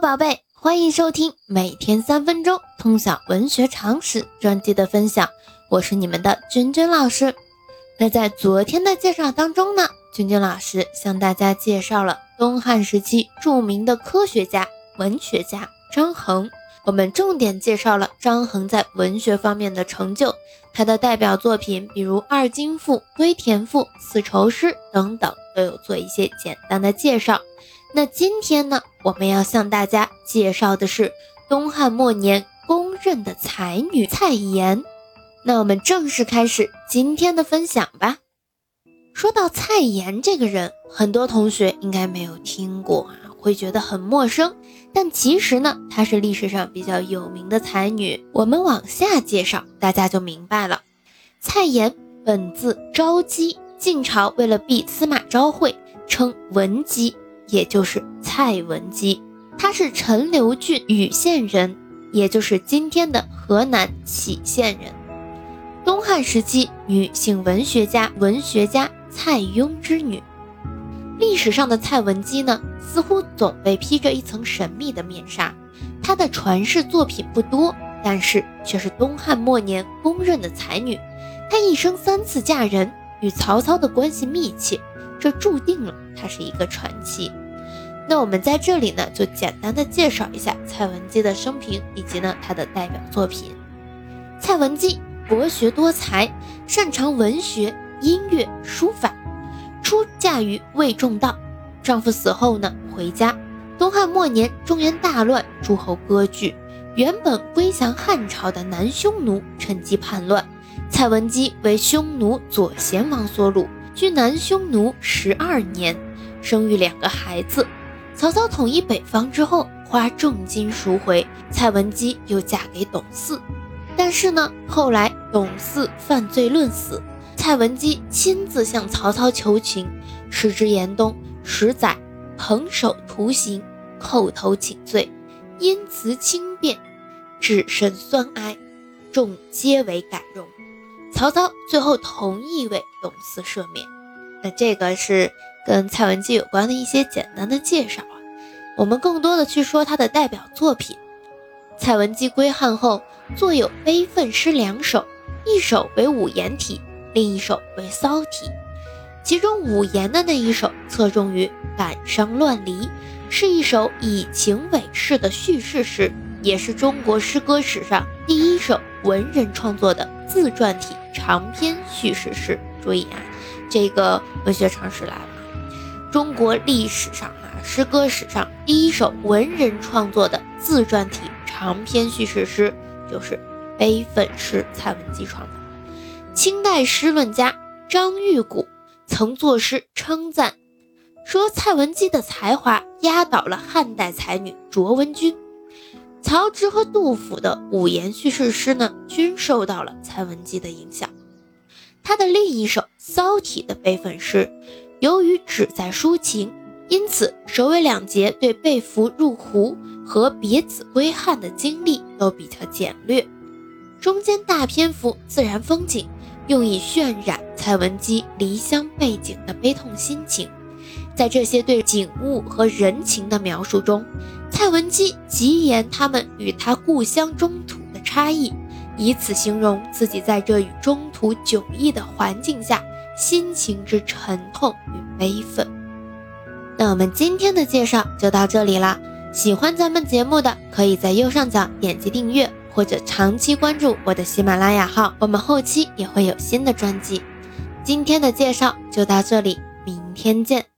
宝贝，欢迎收听每天三分钟通晓文学常识专辑的分享，我是你们的君君老师。那在昨天的介绍当中呢，君君老师向大家介绍了东汉时期著名的科学家、文学家张衡。我们重点介绍了张衡在文学方面的成就，他的代表作品，比如《二京赋》《归田赋》《丝绸诗》等等，都有做一些简单的介绍。那今天呢，我们要向大家介绍的是东汉末年公认的才女蔡琰。那我们正式开始今天的分享吧。说到蔡琰这个人，很多同学应该没有听过啊。会觉得很陌生，但其实呢，她是历史上比较有名的才女。我们往下介绍，大家就明白了。蔡琰本字昭姬，晋朝为了避司马昭惠，称文姬，也就是蔡文姬。她是陈留郡禹县人，也就是今天的河南杞县人。东汉时期女性文学家文学家蔡邕之女。历史上的蔡文姬呢，似乎总被披着一层神秘的面纱。她的传世作品不多，但是却是东汉末年公认的才女。她一生三次嫁人，与曹操的关系密切，这注定了她是一个传奇。那我们在这里呢，就简单的介绍一下蔡文姬的生平以及呢她的代表作品。蔡文姬博学多才，擅长文学、音乐、书法。出嫁于魏仲道，丈夫死后呢，回家。东汉末年，中原大乱，诸侯割据，原本归降汉朝的南匈奴趁机叛乱，蔡文姬为匈奴左贤王所掳，居南匈奴十二年，生育两个孩子。曹操统一北方之后，花重金赎回，蔡文姬又嫁给董祀。但是呢，后来董祀犯罪论死。蔡文姬亲自向曹操求情，时之严冬十载，捧手徒刑，叩头请罪，因辞轻便，至甚酸哀，众皆为感容。曹操最后同意为董祀赦免。那这个是跟蔡文姬有关的一些简单的介绍啊。我们更多的去说他的代表作品。蔡文姬归汉后，作有悲愤诗两首，一首为五言体。另一首为骚体，其中五言的那一首侧重于感伤乱离，是一首以情为事的叙事诗，也是中国诗歌史上第一首文人创作的自传体长篇叙事诗。注意啊，这个文学常识来了，中国历史上啊诗歌史上第一首文人创作的自传体长篇叙事诗，就是悲愤诗蔡文姬创的。清代诗论家张玉谷曾作诗称赞，说蔡文姬的才华压倒了汉代才女卓文君。曹植和杜甫的五言叙事诗呢，均受到了蔡文姬的影响。他的另一首骚体的悲愤诗，由于旨在抒情，因此首尾两节对被俘入胡和别子归汉的经历都比较简略，中间大篇幅自然风景。用以渲染蔡文姬离乡背景的悲痛心情，在这些对景物和人情的描述中，蔡文姬极言他们与他故乡中土的差异，以此形容自己在这与中土迥异的环境下心情之沉痛与悲愤。那我们今天的介绍就到这里啦，喜欢咱们节目的，可以在右上角点击订阅。或者长期关注我的喜马拉雅号，我们后期也会有新的专辑。今天的介绍就到这里，明天见。